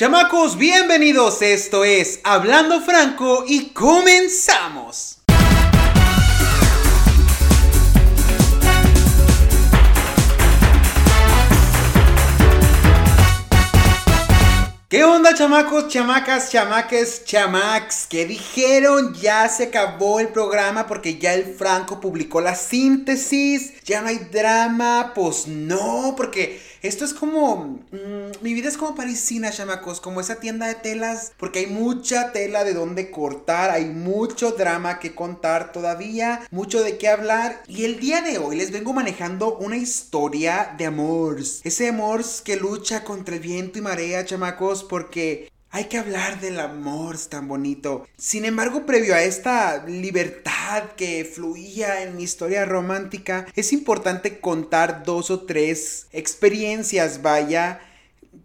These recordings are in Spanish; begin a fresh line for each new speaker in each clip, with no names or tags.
Chamacos, bienvenidos. Esto es Hablando Franco y comenzamos. ¿Qué onda chamacos, chamacas, chamaques, chamacs? ¿Qué dijeron? Ya se acabó el programa porque ya el Franco publicó la síntesis. Ya no hay drama. Pues no, porque esto es como... Mm, mi vida es como parisina, chamacos. Como esa tienda de telas. Porque hay mucha tela de donde cortar. Hay mucho drama que contar todavía. Mucho de qué hablar. Y el día de hoy les vengo manejando una historia de amores. Ese amor que lucha contra el viento y marea, chamacos porque hay que hablar del amor tan bonito. Sin embargo, previo a esta libertad que fluía en mi historia romántica, es importante contar dos o tres experiencias, vaya,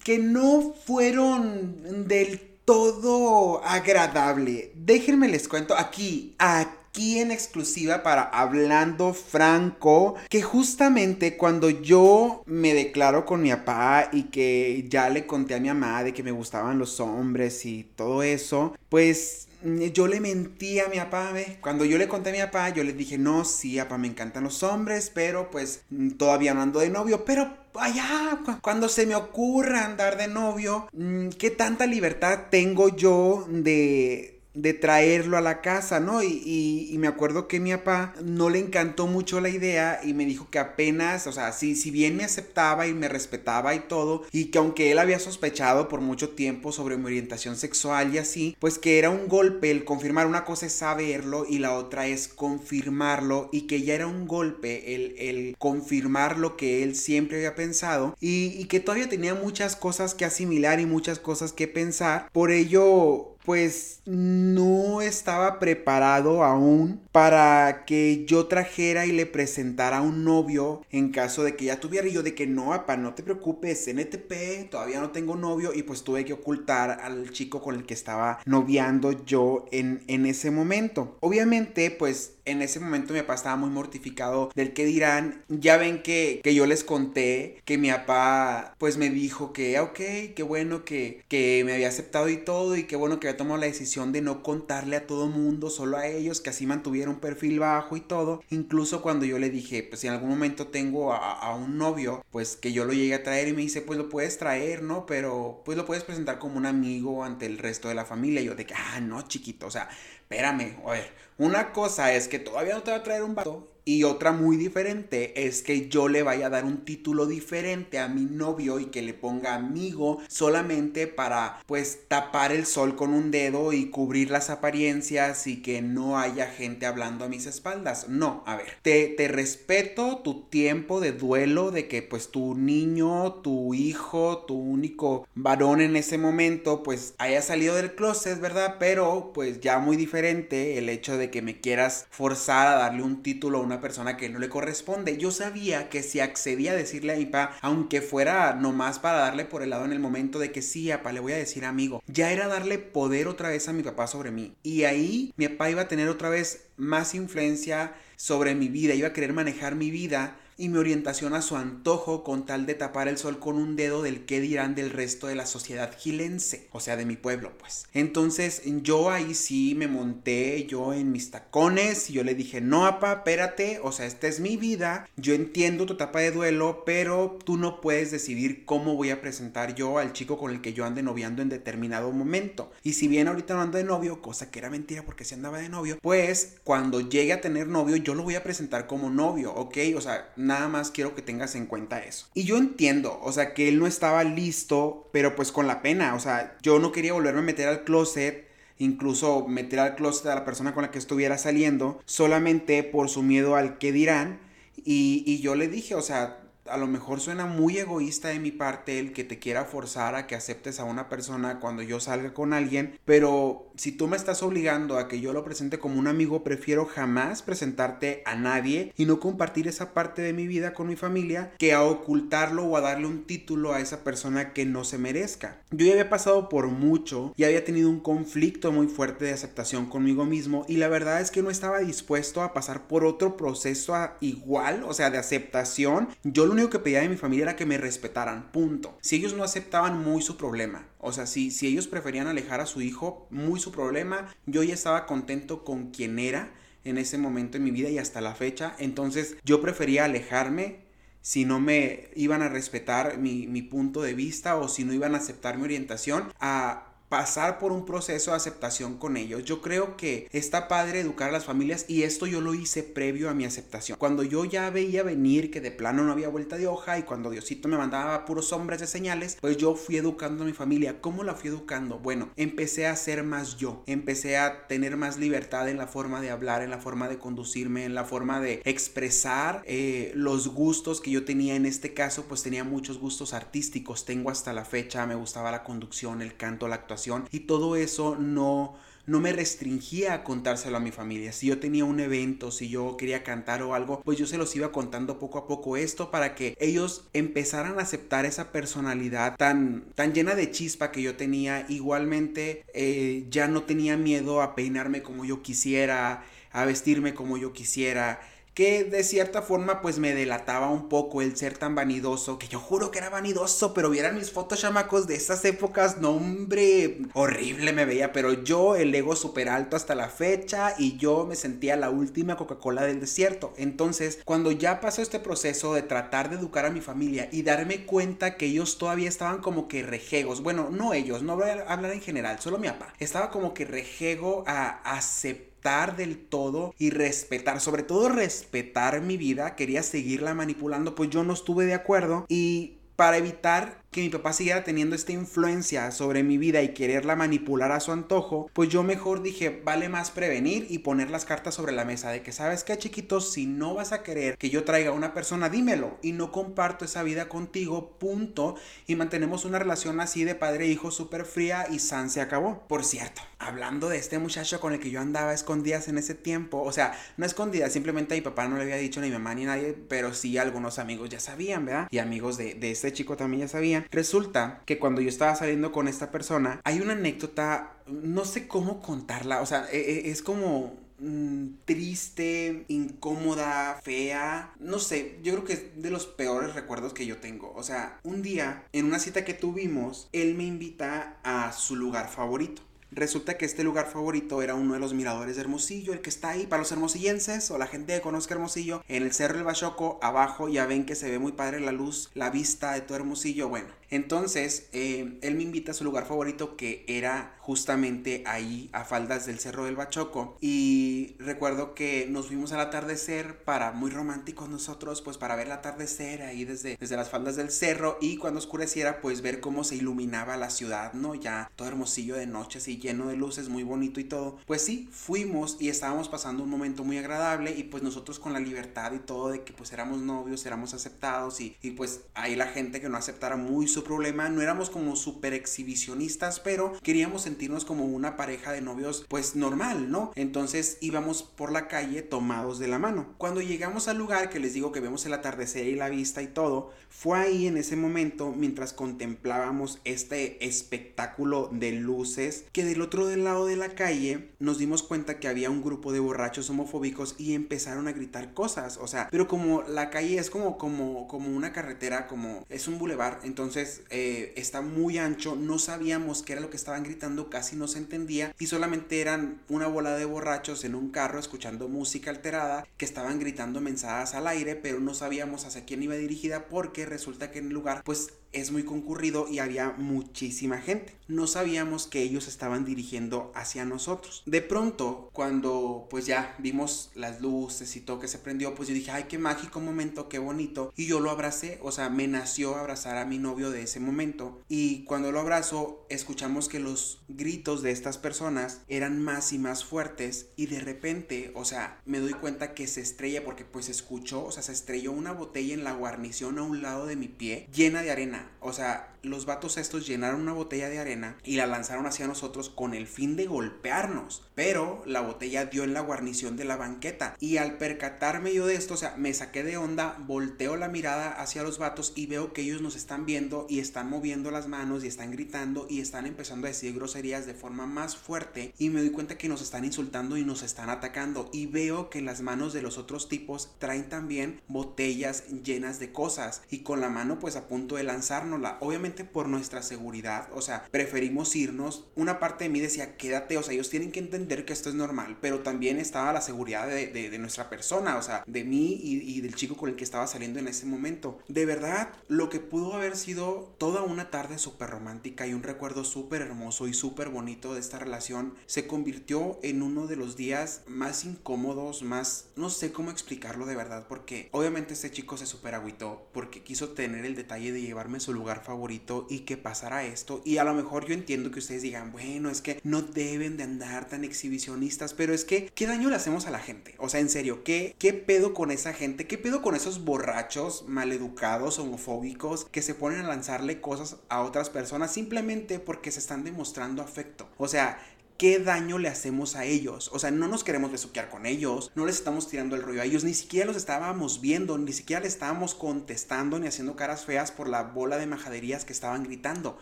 que no fueron del todo agradable. Déjenme les cuento aquí, aquí aquí en exclusiva para Hablando Franco, que justamente cuando yo me declaro con mi papá y que ya le conté a mi mamá de que me gustaban los hombres y todo eso, pues mm, yo le mentí a mi papá, ¿ve? Cuando yo le conté a mi papá, yo le dije, no, sí, papá, me encantan los hombres, pero pues mm, todavía no ando de novio, pero allá, cuando se me ocurra andar de novio, mm, ¿qué tanta libertad tengo yo de de traerlo a la casa, ¿no? Y, y, me acuerdo que mi papá no le encantó mucho la idea y me dijo que apenas, o sea, si, bien me aceptaba y me respetaba y todo, y que aunque él había sospechado por mucho tiempo sobre mi orientación sexual y así, pues que era un golpe el confirmar, una cosa es saberlo y la otra es confirmarlo y que ya era un golpe el, el confirmar lo que él siempre había pensado y, y que todavía tenía muchas cosas que asimilar y muchas cosas que pensar, por ello pues no estaba preparado aún para que yo trajera y le presentara a un novio en caso de que ya tuviera y yo de que no, apa, no te preocupes, NTP, todavía no tengo novio y pues tuve que ocultar al chico con el que estaba noviando yo en, en ese momento. Obviamente pues en ese momento mi papá estaba muy mortificado del que dirán. Ya ven que, que yo les conté que mi papá pues me dijo que, ok, qué bueno que, que me había aceptado y todo y qué bueno que había tomado la decisión de no contarle a todo mundo, solo a ellos, que así mantuviera un perfil bajo y todo. Incluso cuando yo le dije, pues si en algún momento tengo a, un novio, pues que yo lo llegue a traer y me dice, pues lo puedes traer, ¿no? Pero pues lo puedes presentar como un amigo ante el resto de la familia. Y yo de que, ah, no, chiquito, o sea, espérame, a ver, una cosa es que todavía no te va a traer un vato y otra muy diferente es que yo le vaya a dar un título diferente a mi novio y que le ponga amigo solamente para pues tapar el sol con un dedo y cubrir las apariencias y que no haya gente hablando a mis espaldas. No, a ver, te, te respeto tu tiempo de duelo de que pues tu niño, tu hijo, tu único varón en ese momento pues haya salido del closet, ¿verdad? Pero pues ya muy diferente el hecho de que me quieras forzar a darle un título a una persona que no le corresponde. Yo sabía que si accedía a decirle a mi papá, aunque fuera nomás para darle por el lado en el momento de que sí, papá, le voy a decir amigo, ya era darle poder otra vez a mi papá sobre mí. Y ahí mi papá iba a tener otra vez más influencia sobre mi vida, iba a querer manejar mi vida y mi orientación a su antojo con tal de tapar el sol con un dedo del que dirán del resto de la sociedad gilense, o sea, de mi pueblo, pues. Entonces yo ahí sí me monté yo en mis tacones y yo le dije, no, apa, espérate, o sea, esta es mi vida, yo entiendo tu etapa de duelo, pero tú no puedes decidir cómo voy a presentar yo al chico con el que yo ande noviando en determinado momento. Y si bien ahorita no ando de novio, cosa que era mentira porque si andaba de novio, pues cuando llegue a tener novio, yo lo voy a presentar como novio, ¿ok? O sea, Nada más quiero que tengas en cuenta eso. Y yo entiendo, o sea, que él no estaba listo, pero pues con la pena, o sea, yo no quería volverme a meter al closet incluso meter al closet a la persona con la que estuviera saliendo, solamente por su miedo al que dirán. Y, y, yo le dije, o sea, a lo mejor suena muy egoísta de mi parte el que te quiera forzar a que aceptes a una persona cuando yo salga con alguien, pero si tú me estás obligando a que yo lo presente como un amigo, prefiero jamás presentarte a nadie y no compartir esa parte de mi vida con mi familia que a ocultarlo o a darle un título a esa persona que no se merezca. Yo ya había pasado por mucho y había tenido un conflicto muy fuerte de aceptación conmigo mismo y la verdad es que no estaba dispuesto a pasar por otro proceso igual, o sea, de aceptación. Yo lo único que pedía de mi familia era que me respetaran, punto. Si ellos no aceptaban, muy su problema. O sea, si, si ellos preferían alejar a su hijo, muy su problema. Yo ya estaba contento con quien era en ese momento en mi vida y hasta la fecha. Entonces yo prefería alejarme si no me iban a respetar mi, mi punto de vista o si no iban a aceptar mi orientación a pasar por un proceso de aceptación con ellos. Yo creo que está padre educar a las familias y esto yo lo hice previo a mi aceptación. Cuando yo ya veía venir que de plano no había vuelta de hoja y cuando Diosito me mandaba puros hombres de señales, pues yo fui educando a mi familia. ¿Cómo la fui educando? Bueno, empecé a ser más yo, empecé a tener más libertad en la forma de hablar, en la forma de conducirme, en la forma de expresar eh, los gustos que yo tenía. En este caso, pues tenía muchos gustos artísticos. Tengo hasta la fecha, me gustaba la conducción, el canto, la actuación y todo eso no no me restringía a contárselo a mi familia. Si yo tenía un evento, si yo quería cantar o algo, pues yo se los iba contando poco a poco esto para que ellos empezaran a aceptar esa personalidad tan, tan llena de chispa que yo tenía. Igualmente eh, ya no tenía miedo a peinarme como yo quisiera, a vestirme como yo quisiera que de cierta forma pues me delataba un poco el ser tan vanidoso, que yo juro que era vanidoso, pero vieran mis fotos chamacos de esas épocas, no hombre, horrible me veía, pero yo el ego súper alto hasta la fecha y yo me sentía la última Coca-Cola del desierto. Entonces, cuando ya pasó este proceso de tratar de educar a mi familia y darme cuenta que ellos todavía estaban como que rejegos, bueno, no ellos, no voy a hablar en general, solo mi papá, estaba como que rejego a aceptar del todo y respetar, sobre todo respetar mi vida, quería seguirla manipulando, pues yo no estuve de acuerdo y para evitar que mi papá siguiera teniendo esta influencia sobre mi vida y quererla manipular a su antojo, pues yo mejor dije, vale más prevenir y poner las cartas sobre la mesa de que, ¿sabes qué, chiquitos? Si no vas a querer que yo traiga a una persona, dímelo y no comparto esa vida contigo, punto. Y mantenemos una relación así de padre e hijo súper fría y San se acabó. Por cierto, hablando de este muchacho con el que yo andaba escondidas en ese tiempo, o sea, no escondidas, simplemente a mi papá no le había dicho ni mi mamá ni nadie, pero sí algunos amigos ya sabían, ¿verdad? Y amigos de, de este chico también ya sabían. Resulta que cuando yo estaba saliendo con esta persona, hay una anécdota, no sé cómo contarla, o sea, e, e, es como mm, triste, incómoda, fea. No sé, yo creo que es de los peores recuerdos que yo tengo. O sea, un día, en una cita que tuvimos, él me invita a su lugar favorito. Resulta que este lugar favorito era uno de los miradores de Hermosillo, el que está ahí para los hermosillenses o la gente que conozca Hermosillo, en el Cerro del Bachoco, abajo ya ven que se ve muy padre la luz, la vista de todo Hermosillo. Bueno, entonces, eh, él me invita a su lugar favorito que era justamente ahí a faldas del Cerro del Bachoco. Y recuerdo que nos fuimos al atardecer para, muy románticos nosotros, pues para ver el atardecer ahí desde, desde las faldas del cerro y cuando oscureciera, pues ver cómo se iluminaba la ciudad, ¿no? Ya todo hermosillo de noche, así lleno de luces, muy bonito y todo. Pues sí, fuimos y estábamos pasando un momento muy agradable y pues nosotros con la libertad y todo de que pues éramos novios, éramos aceptados y, y pues ahí la gente que no aceptara muy su problema, no éramos como súper exhibicionistas, pero queríamos sentirnos como una pareja de novios pues normal, ¿no? Entonces íbamos por la calle tomados de la mano. Cuando llegamos al lugar que les digo que vemos el atardecer y la vista y todo, fue ahí en ese momento mientras contemplábamos este espectáculo de luces que del otro lado de la calle nos dimos cuenta que había un grupo de borrachos homofóbicos y empezaron a gritar cosas, o sea, pero como la calle es como como como una carretera, como es un bulevar, entonces eh, está muy ancho, no sabíamos qué era lo que estaban gritando, casi no se entendía y solamente eran una bola de borrachos en un carro escuchando música alterada que estaban gritando mensajes al aire, pero no sabíamos hacia quién iba dirigida porque resulta que en el lugar pues es muy concurrido y había muchísima gente. No sabíamos que ellos estaban dirigiendo hacia nosotros. De pronto, cuando pues ya vimos las luces y todo que se prendió, pues yo dije, ay, qué mágico momento, qué bonito. Y yo lo abracé, o sea, me nació abrazar a mi novio de ese momento. Y cuando lo abrazo, escuchamos que los gritos de estas personas eran más y más fuertes. Y de repente, o sea, me doy cuenta que se estrella porque pues escuchó, o sea, se estrelló una botella en la guarnición a un lado de mi pie llena de arena o sea, los vatos estos llenaron una botella de arena y la lanzaron hacia nosotros con el fin de golpearnos. Pero la botella dio en la guarnición de la banqueta. Y al percatarme yo de esto, o sea, me saqué de onda, volteo la mirada hacia los vatos y veo que ellos nos están viendo y están moviendo las manos y están gritando y están empezando a decir groserías de forma más fuerte. Y me doy cuenta que nos están insultando y nos están atacando. Y veo que las manos de los otros tipos traen también botellas llenas de cosas. Y con la mano pues a punto de lanzárnosla. Obviamente por nuestra seguridad. O sea, preferimos irnos. Una parte de mí decía, quédate. O sea, ellos tienen que entender que esto es normal. Pero también estaba la seguridad de, nuestra persona. O sea, de mí y, y del chico con el que estaba saliendo en ese momento. De verdad, lo que pudo haber sido toda una tarde súper romántica y un recuerdo súper hermoso y súper bonito de esta relación se convirtió en uno de los días más incómodos, más... no sé cómo explicarlo de verdad, porque obviamente este chico se súper agüitó porque quiso tener el detalle de llevarme a su lugar favorito y que pasara esto. Y a lo mejor yo entiendo que ustedes digan, bueno, es que no deben de andar tan exhibicionistas, pero es que, ¿qué daño le hacemos a la gente? O sea, en serio, ¿qué, qué pedo con esa gente? ¿Qué pedo con esos borrachos maleducados, homofóbicos, que se ponen a lanzarle cosas a otras personas simplemente porque se están demostrando afecto? O sea, ¿qué daño le hacemos a ellos? O sea, no nos queremos besuquear con ellos, no les estamos tirando el rollo a ellos, ni siquiera los estábamos viendo, ni siquiera le estábamos contestando ni haciendo caras feas por la bola de majaderías que estaban gritando.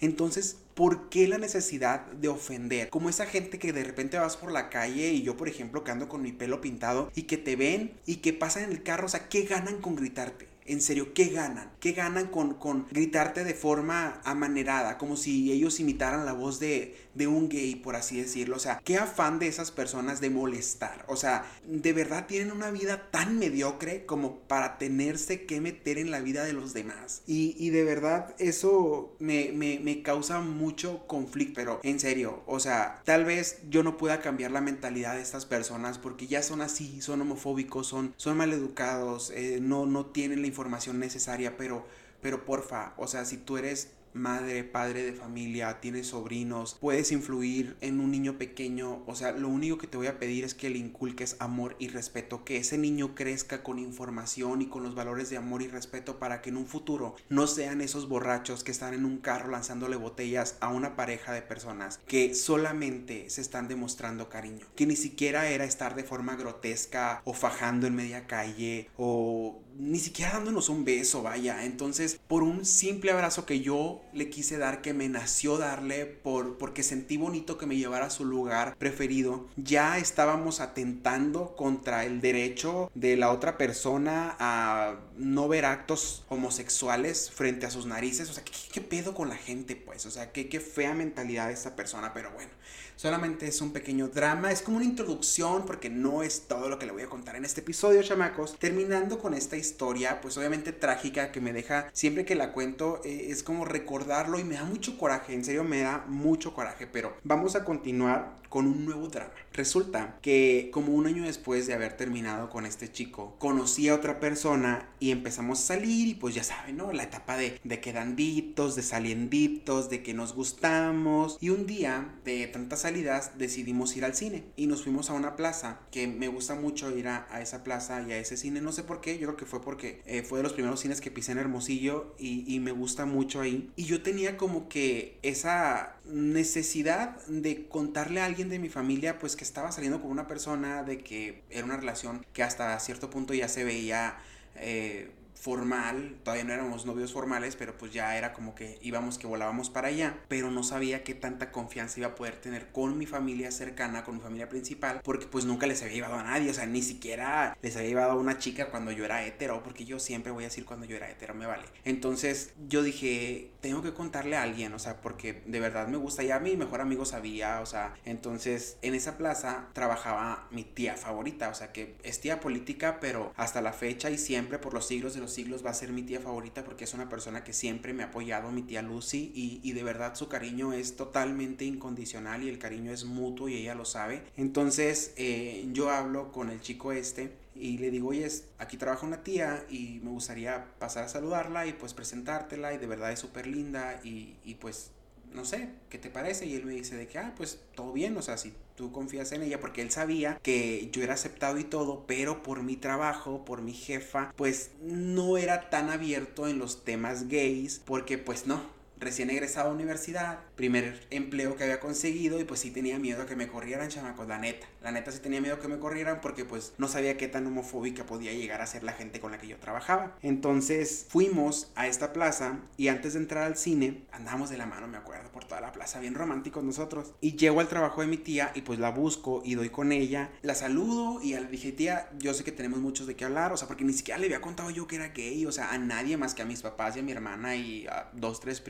Entonces, ¿por qué la necesidad de ofender? Como esa gente que de repente vas por la calle y yo, por ejemplo, que ando con mi pelo pintado y que te ven y que pasan en el carro, o sea, ¿qué ganan con gritarte? En serio, ¿qué ganan? ¿Qué ganan con, con gritarte de forma amanerada? Como si ellos imitaran la voz de, de un gay, por así decirlo. O sea, qué afán de esas personas de molestar. O sea, de verdad tienen una vida tan mediocre como para tenerse que meter en la vida de los demás. Y, y de verdad eso me, me, me causa mucho conflicto. Pero en serio, o sea, tal vez yo no pueda cambiar la mentalidad de estas personas porque ya son así, son homofóbicos, son, son maleducados, eh, no, no tienen la información necesaria, pero, pero porfa, o sea, si tú eres madre, padre de familia, tienes sobrinos, puedes influir en un niño pequeño, o sea, lo único que te voy a pedir es que le inculques amor y respeto, que ese niño crezca con información y con los valores de amor y respeto para que en un futuro no sean esos borrachos que están en un carro lanzándole botellas a una pareja de personas que solamente se están demostrando cariño, que ni siquiera era estar de forma grotesca o fajando en media calle o ni siquiera dándonos un beso, vaya. Entonces, por un simple abrazo que yo le quise dar, que me nació darle, por, porque sentí bonito que me llevara a su lugar preferido, ya estábamos atentando contra el derecho de la otra persona a no ver actos homosexuales frente a sus narices. O sea, ¿qué, pedo con la gente, pues? O sea, qué, qué fea mentalidad de esta persona, pero bueno. Solamente es un pequeño drama, es como una introducción porque no es todo lo que le voy a contar en este episodio, chamacos. Terminando con esta historia, pues obviamente trágica que me deja siempre que la cuento, eh, es como recordarlo y me da mucho coraje, en serio me da mucho coraje, pero vamos a continuar con un nuevo drama. Resulta que como un año después de haber terminado con este chico, conocí a otra persona y empezamos a salir y pues ya saben, ¿no? La etapa de, de quedanditos, de salienditos, de que nos gustamos y un día de tantas salidas decidimos ir al cine y nos fuimos a una plaza que me gusta mucho ir a, esa plaza y a ese cine, no sé por qué, yo creo que fue porque eh, fue de los primeros cines que pisé en Hermosillo y, me gusta mucho ahí. Y yo tenía como que esa necesidad de contarle a alguien de mi familia pues que estaba saliendo con una persona, de que era una relación que hasta cierto punto ya se veía eh, formal, todavía no éramos novios formales, pero pues ya era como que íbamos que volábamos para allá, pero no sabía qué tanta confianza iba a poder tener con mi familia cercana, con mi familia principal, porque pues nunca les había llevado a nadie, o sea, ni siquiera les había llevado a una chica cuando yo era hetero, porque yo siempre voy a decir cuando yo era hetero, me vale. Entonces yo dije, tengo que contarle a alguien, o sea, porque de verdad me gusta, ya mi mejor amigo sabía, o sea, entonces en esa plaza trabajaba mi tía favorita, o sea, que es tía política, pero hasta la fecha y siempre por los siglos de los siglos va a ser mi tía favorita porque es una persona que siempre me ha apoyado, mi tía Lucy, y, de verdad su cariño es totalmente incondicional y el cariño es mutuo y ella lo sabe. Entonces eh, yo hablo con el chico este y le digo, oye, aquí trabaja una tía y me gustaría pasar a saludarla y pues presentártela y de verdad es súper linda y, y pues no sé, ¿qué te parece? Y él me dice de que, ah, pues todo bien, o sea, si tú confías en ella, porque él sabía que yo era aceptado y todo, pero por mi trabajo, por mi jefa, pues no era tan abierto en los temas gays, porque pues no, recién egresado a universidad, primer empleo que había conseguido y pues sí tenía miedo a que me corrieran, chamacos, la neta. La neta sí tenía miedo que me corrieran porque pues no sabía qué tan homofóbica podía llegar a ser la gente con la que yo trabajaba. Entonces fuimos a esta plaza y antes de entrar al cine andamos de la mano, me acuerdo, por toda la plaza, bien románticos nosotros. Y llego al trabajo de mi tía y pues la busco y doy con ella, la saludo y le dije, tía, yo sé que tenemos muchos de qué hablar, o sea, porque ni siquiera le había contado yo que era gay, o sea, a nadie más que a mis papás y a mi hermana y a dos, tres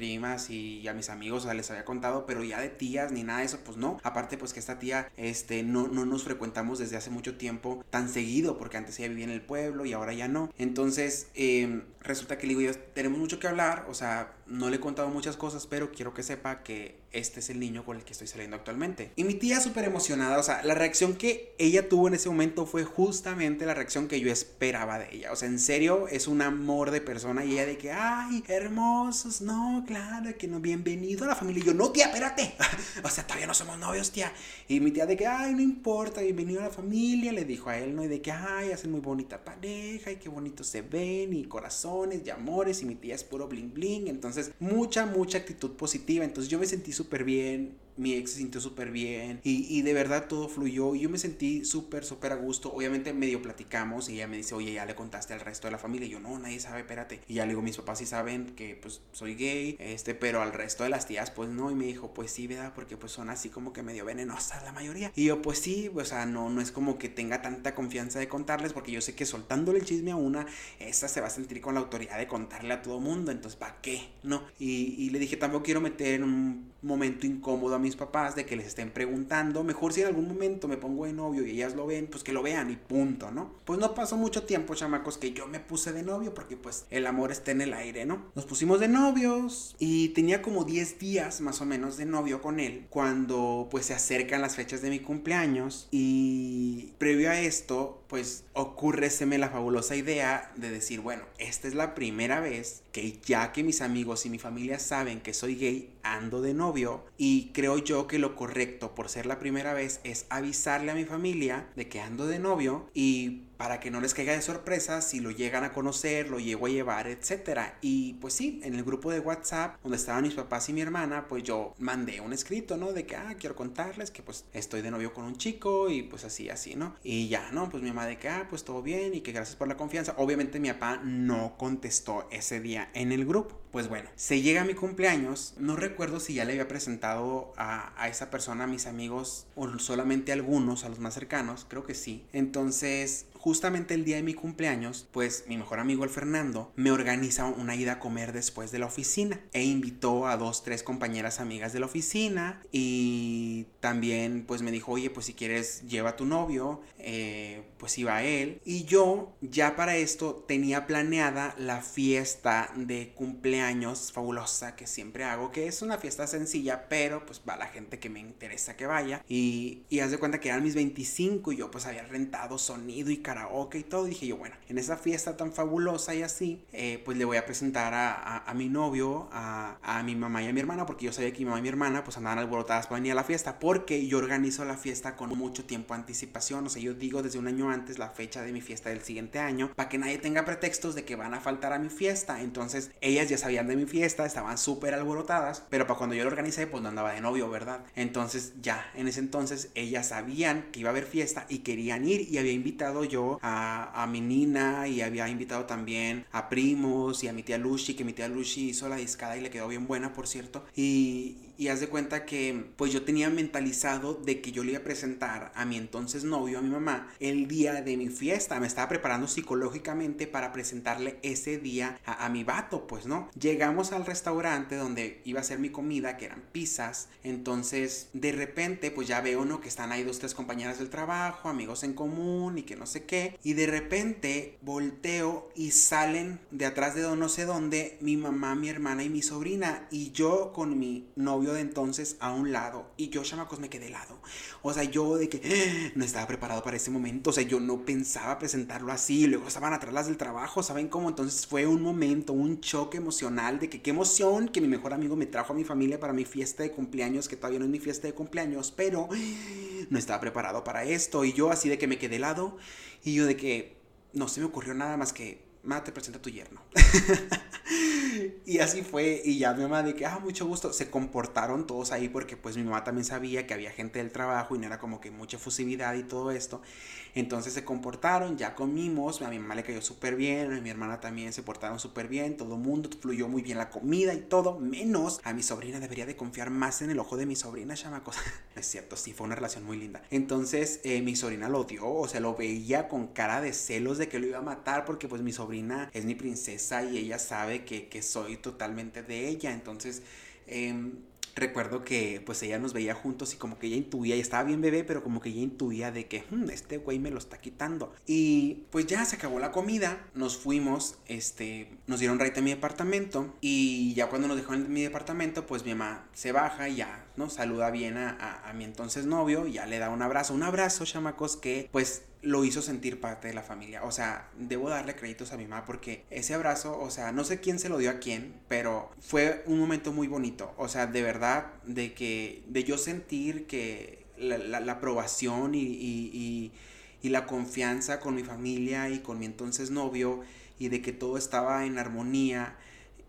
y a mis amigos, o sea, les había contado, pero ya de tías ni nada de eso, pues no. Aparte, pues que esta tía, este, no, no nos frecuentamos desde hace mucho tiempo tan seguido, porque antes ella vivía en el pueblo y ahora ya no. Entonces, em, resulta que le digo, tenemos mucho que hablar, o sea, no le he contado muchas cosas, pero quiero que sepa que este es el niño con el que estoy saliendo actualmente. Y mi tía súper emocionada, o sea, la reacción que ella tuvo en ese momento fue justamente la reacción que yo esperaba de ella. O sea, en serio, es un amor de persona y ella de que, ay, hermosos, no, claro, que no, bienvenido a la familia. Y yo, no, tía, espérate. o sea, todavía no somos novios, tía. Y mi tía de que, ay, no importa, bienvenido a la familia, le dijo a él, ¿no? Y de que, ay, hacen muy bonita pareja y qué bonito se ven y corazones y amores y mi tía es puro bling bling. Entonces, mucha, mucha actitud positiva. Entonces yo me sentí súper bien mi ex se sintió súper bien y, y, de verdad todo fluyó y yo me sentí súper, súper a gusto. Obviamente medio platicamos y ella me dice, oye, ya le contaste al resto de la familia. Y yo, no, nadie sabe, espérate. Y ya le digo, mis papás sí saben que pues soy gay, este, pero al resto de las tías pues no. Y me dijo, pues sí, ¿verdad? Porque pues son así como que medio venenosas la mayoría. Y yo, pues sí, o sea, no, no es como que tenga tanta confianza de contarles porque yo sé que soltándole el chisme a una, esta se va a sentir con la autoridad de contarle a todo mundo. Entonces, ¿para qué? No. Y, y le dije, tampoco quiero meter en un momento incómodo a mis papás de que les estén preguntando. Mejor si en algún momento me pongo de novio y ellas lo ven, pues que lo vean y punto, ¿no? Pues no pasó mucho tiempo, chamacos, que yo me puse de novio porque pues el amor está en el aire, ¿no? Nos pusimos de novios y tenía como 10 días más o menos de novio con él cuando pues se acercan las fechas de mi cumpleaños y previo a esto pues ocurreseme la fabulosa idea de decir, bueno, esta es la primera vez que ya que mis amigos y mi familia saben que soy gay, ando de novio y creo yo que lo correcto por ser la primera vez es avisarle a mi familia de que ando de novio y para que no les caiga de sorpresa si lo llegan a conocer, lo llego a llevar, etcétera. Y pues sí, en el grupo de WhatsApp donde estaban mis papás y mi hermana, pues yo mandé un escrito, ¿no? De que, ah, quiero contarles que pues estoy de novio con un chico y pues así, así, ¿no? Y ya, ¿no? Pues mi mamá de que, ah, pues todo bien y que gracias por la confianza. Obviamente mi papá no contestó ese día en el grupo. Pues bueno, se llega mi cumpleaños, no recuerdo si ya le había presentado a, a esa persona a mis amigos o solamente a algunos, a los más cercanos, creo que sí. Entonces, justamente el día de mi cumpleaños, pues mi mejor amigo el Fernando me organiza una ida a comer después de la oficina e invitó a dos, tres compañeras amigas de la oficina y también pues me dijo, oye, pues si quieres lleva a tu novio, eh, pues iba él. Y yo ya para esto tenía planeada la fiesta de cumpleaños años fabulosa que siempre hago, que es una fiesta sencilla, pero pues va la gente que me interesa que vaya. Y, y haz de cuenta que eran mis 25 y yo pues había rentado sonido y karaoke y todo. Dije yo, bueno, en esa fiesta tan fabulosa y así, eh, pues le voy a presentar a, a, mi novio, a, a, mi mamá y a mi hermana, porque yo sabía que mi mamá y mi hermana pues andaban alborotadas para venir a la fiesta, porque yo organizo la fiesta con mucho tiempo anticipación. O sea, yo digo desde un año antes la fecha de mi fiesta del siguiente año, para que nadie tenga pretextos de que van a faltar a mi fiesta. Entonces, ellas ya sabían de mi fiesta, estaban súper alborotadas, pero para cuando yo lo organicé, pues no andaba de novio, ¿verdad? Entonces ya, en ese entonces ellas sabían que iba a haber fiesta y querían ir y había invitado yo a, mi nina y había invitado también a primos y a mi tía Lucy, que mi tía Lucy hizo la discada y le quedó bien buena, por cierto. Y, y haz de cuenta que pues yo tenía mentalizado de que yo le iba a presentar a mi entonces novio, a mi mamá, el día de mi fiesta. Me estaba preparando psicológicamente para presentarle ese día a, mi vato, pues no. Llegamos al restaurante donde iba a ser mi comida, que eran pizzas. Entonces, de repente, pues ya veo uno que están ahí dos, tres compañeras del trabajo, amigos en común y que no sé qué. Y de repente volteo y salen de atrás de no sé dónde mi mamá, mi hermana y mi sobrina. Y yo con mi novio de entonces a un lado y yo, chamacos, me quedé lado. O sea, yo de que ¡ah! no estaba preparado para ese momento, o sea, yo no pensaba presentarlo así, luego estaban atrás del trabajo, ¿saben cómo? Entonces fue un momento, un choque emocional de que qué emoción que mi mejor amigo me trajo a mi familia para mi fiesta de cumpleaños, que todavía no es mi fiesta de cumpleaños, pero no estaba preparado para esto y yo así de que me quedé lado y yo de que no se me ocurrió nada más que, ma, te presenta tu yerno. y así fue, y ya mi mamá de que, ah, mucho gusto, se comportaron todos ahí porque pues mi mamá también sabía que había gente del trabajo y no era como que mucha fusividad y todo esto. Entonces se comportaron, ya comimos, a mi mamá le cayó súper bien, a mi hermana también se portaron súper bien, todo el mundo fluyó muy bien la comida y todo, menos a mi sobrina debería de confiar más en el ojo de mi sobrina, chamacos. es cierto, sí, fue una relación muy linda. Entonces eh, mi sobrina lo odió, o sea, lo veía con cara de celos de que lo iba a matar porque pues mi sobrina es mi princesa y ella sabe que, que soy totalmente de ella, entonces... Eh, recuerdo que pues ella nos veía juntos y como que ella intuía, y estaba bien bebé, pero como que ella intuía de que hmm, este güey me lo está quitando. Y pues ya se acabó la comida, nos fuimos, este, nos dieron raite a mi departamento y ya cuando nos dejaron en mi departamento, pues mi mamá se baja y ya, ¿no? Saluda bien a, a mi entonces novio y ya le da un abrazo, un abrazo, chamacos, que pues lo hizo sentir parte de la familia. O sea, debo darle créditos a mi mamá porque ese abrazo, o sea, no sé quién se lo dio a quién, pero fue un momento muy bonito. O sea, de verdad, de que, de yo sentir que la, aprobación y, y, y la confianza con mi familia y con mi entonces novio y de que todo estaba en armonía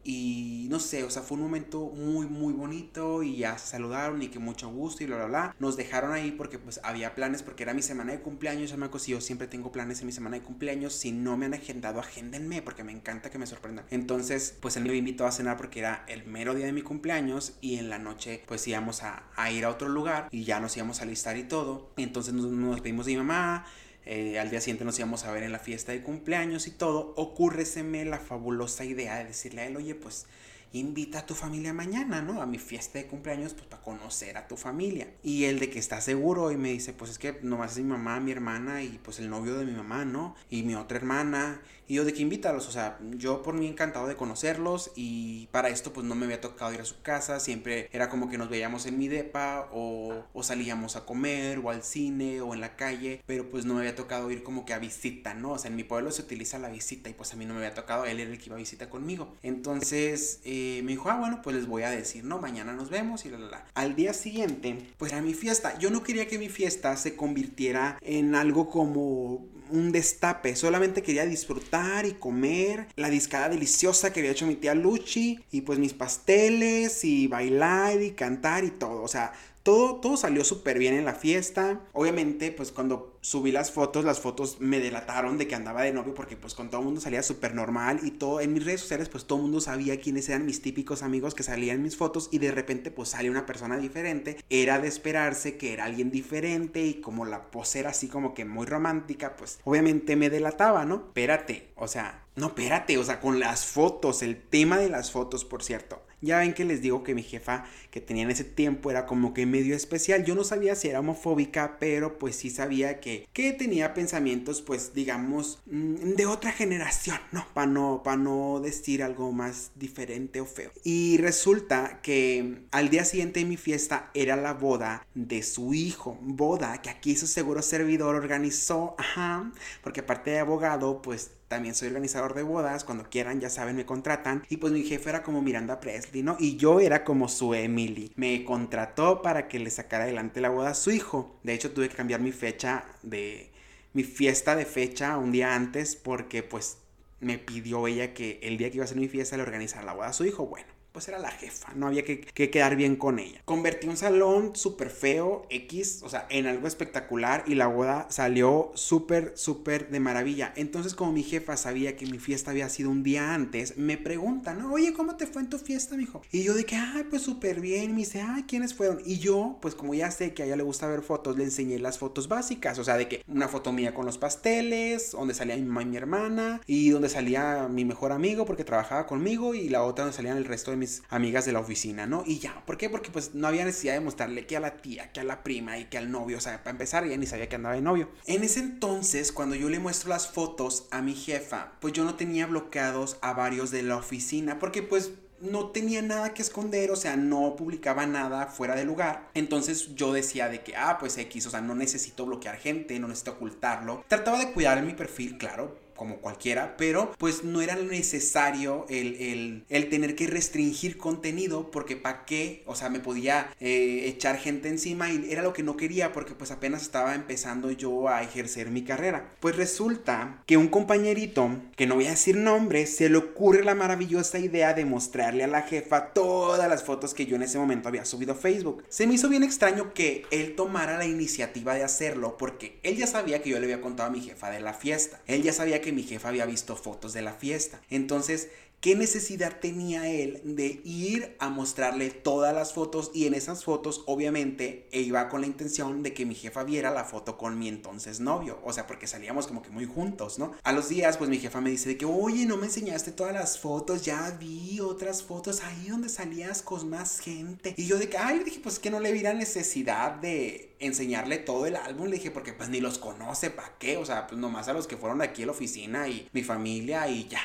y no sé, o sea, fue un momento muy, muy bonito y ya se saludaron y que mucho gusto y bla, bla, bla. Nos dejaron ahí porque pues había planes, porque era mi semana de cumpleaños, ya me y yo siempre tengo planes en mi semana de cumpleaños. Si no me han agendado, agéndenme porque me encanta que me sorprendan. Entonces, pues él me invitó a cenar porque era el mero día de mi cumpleaños y en la noche pues íbamos a, ir a otro lugar y ya nos íbamos a listar y todo. Entonces nos, nos pedimos de mi mamá eh, al día siguiente nos íbamos a ver en la fiesta de cumpleaños y todo, ocurreseme la fabulosa idea de decirle a él, oye, pues invita a tu familia mañana, ¿no? A mi fiesta de cumpleaños, pues para conocer a tu familia. Y el de que está seguro y me dice, pues es que nomás es mi mamá, mi hermana y pues el novio de mi mamá, ¿no? Y mi otra hermana. Y yo de que invítalos, o sea, yo por mí encantado de conocerlos y para esto pues no me había tocado ir a su casa, siempre era como que nos veíamos en mi depa o, salíamos a comer o al cine o en la calle, pero pues no me había tocado ir como que a visita, ¿no? O sea, en mi pueblo se utiliza la visita y pues a mí no me había tocado, él era el que iba a visita conmigo. Entonces, eh, me dijo, ah, bueno, pues les voy a decir, no, mañana nos vemos y la, la, la. Al día siguiente, pues era mi fiesta. Yo no quería que mi fiesta se convirtiera en algo como un destape, solamente quería disfrutar y comer la discada deliciosa que había hecho mi tía Luchi y pues mis pasteles y bailar y cantar y todo, o sea, todo, todo salió súper bien en la fiesta. Obviamente, pues cuando subí las fotos, las fotos me delataron de que andaba de novio porque pues con todo el mundo salía súper normal y todo en mis redes sociales pues todo el mundo sabía quiénes eran mis típicos amigos que salían en mis fotos y de repente pues sale una persona diferente. Era de esperarse que era alguien diferente y como la pose era así como que muy romántica pues obviamente me delataba, ¿no? Espérate, o sea, no, espérate, o sea, con las fotos, el tema de las fotos, por cierto. Ya ven que les digo que mi jefa que tenía en ese tiempo era como que medio especial. Yo no sabía si era homofóbica, pero pues sí sabía que, que tenía pensamientos, pues digamos, mm, de otra generación, ¿no? Para no, para no decir algo más diferente o feo. Y resulta que al día siguiente de mi fiesta era la boda de su hijo. Boda que aquí su seguro servidor organizó, ajá, porque aparte de abogado, pues también soy organizador de bodas, cuando quieran ya saben me contratan y pues mi jefe era como Miranda Presley, ¿no? Y yo era como su Emily. Me contrató para que le sacara adelante la boda a su hijo. De hecho tuve que cambiar mi fecha de mi fiesta de fecha un día antes porque pues me pidió ella que el día que iba a ser mi fiesta le organizara la boda a su hijo. Bueno, pues era la jefa, no había que, quedar bien con ella. Convertí un salón súper feo, X, o sea, en algo espectacular y la boda salió súper, súper de maravilla. Entonces, como mi jefa sabía que mi fiesta había sido un día antes, me pregunta, ¿no? Oye, ¿cómo te fue en tu fiesta, mijo? Y yo de que, ay, pues súper bien. Me dice, ay, ¿quiénes fueron? Y yo, pues como ya sé que a ella le gusta ver fotos, le enseñé las fotos básicas, o sea, de que una foto mía con los pasteles, donde salía mi mamá y mi hermana, y donde salía mi mejor amigo porque trabajaba conmigo, y la otra donde salían el resto de amigas de la oficina, ¿no? Y ya, ¿por qué? Porque pues no había necesidad de mostrarle que a la tía, que a la prima y que al novio, o sea, para empezar ya ni sabía que andaba de novio. En ese entonces, cuando yo le muestro las fotos a mi jefa, pues yo no tenía bloqueados a varios de la oficina, porque pues no tenía nada que esconder, o sea, no publicaba nada fuera de lugar. Entonces yo decía de que, ah, pues X, o sea, no necesito bloquear gente, no necesito ocultarlo. Trataba de cuidar mi perfil, claro, como cualquiera, pero pues no era necesario el, el, tener que restringir contenido porque para qué, o sea, me podía eh, echar gente encima y era lo que no quería porque pues apenas estaba empezando yo a ejercer mi carrera. Pues resulta que un compañerito, que no voy a decir nombre, se le ocurre la maravillosa idea de mostrarle a la jefa todas las fotos que yo en ese momento había subido a Facebook. Se me hizo bien extraño que él tomara la iniciativa de hacerlo porque él ya sabía que yo le había contado a mi jefa de la fiesta. Él ya sabía que mi jefa había visto fotos de la fiesta. Entonces, ¿Qué necesidad tenía él de ir a mostrarle todas las fotos? Y en esas fotos, obviamente, iba con la intención de que mi jefa viera la foto con mi entonces novio. O sea, porque salíamos como que muy juntos, ¿no? A los días, pues mi jefa me dice de que, oye, no me enseñaste todas las fotos, ya vi otras fotos ahí donde salías con más gente. Y yo de que, ay, le dije, pues que no le vi la necesidad de enseñarle todo el álbum. Le dije, porque pues ni los conoce, ¿para qué? O sea, pues nomás a los que fueron aquí a la oficina y mi familia y ya.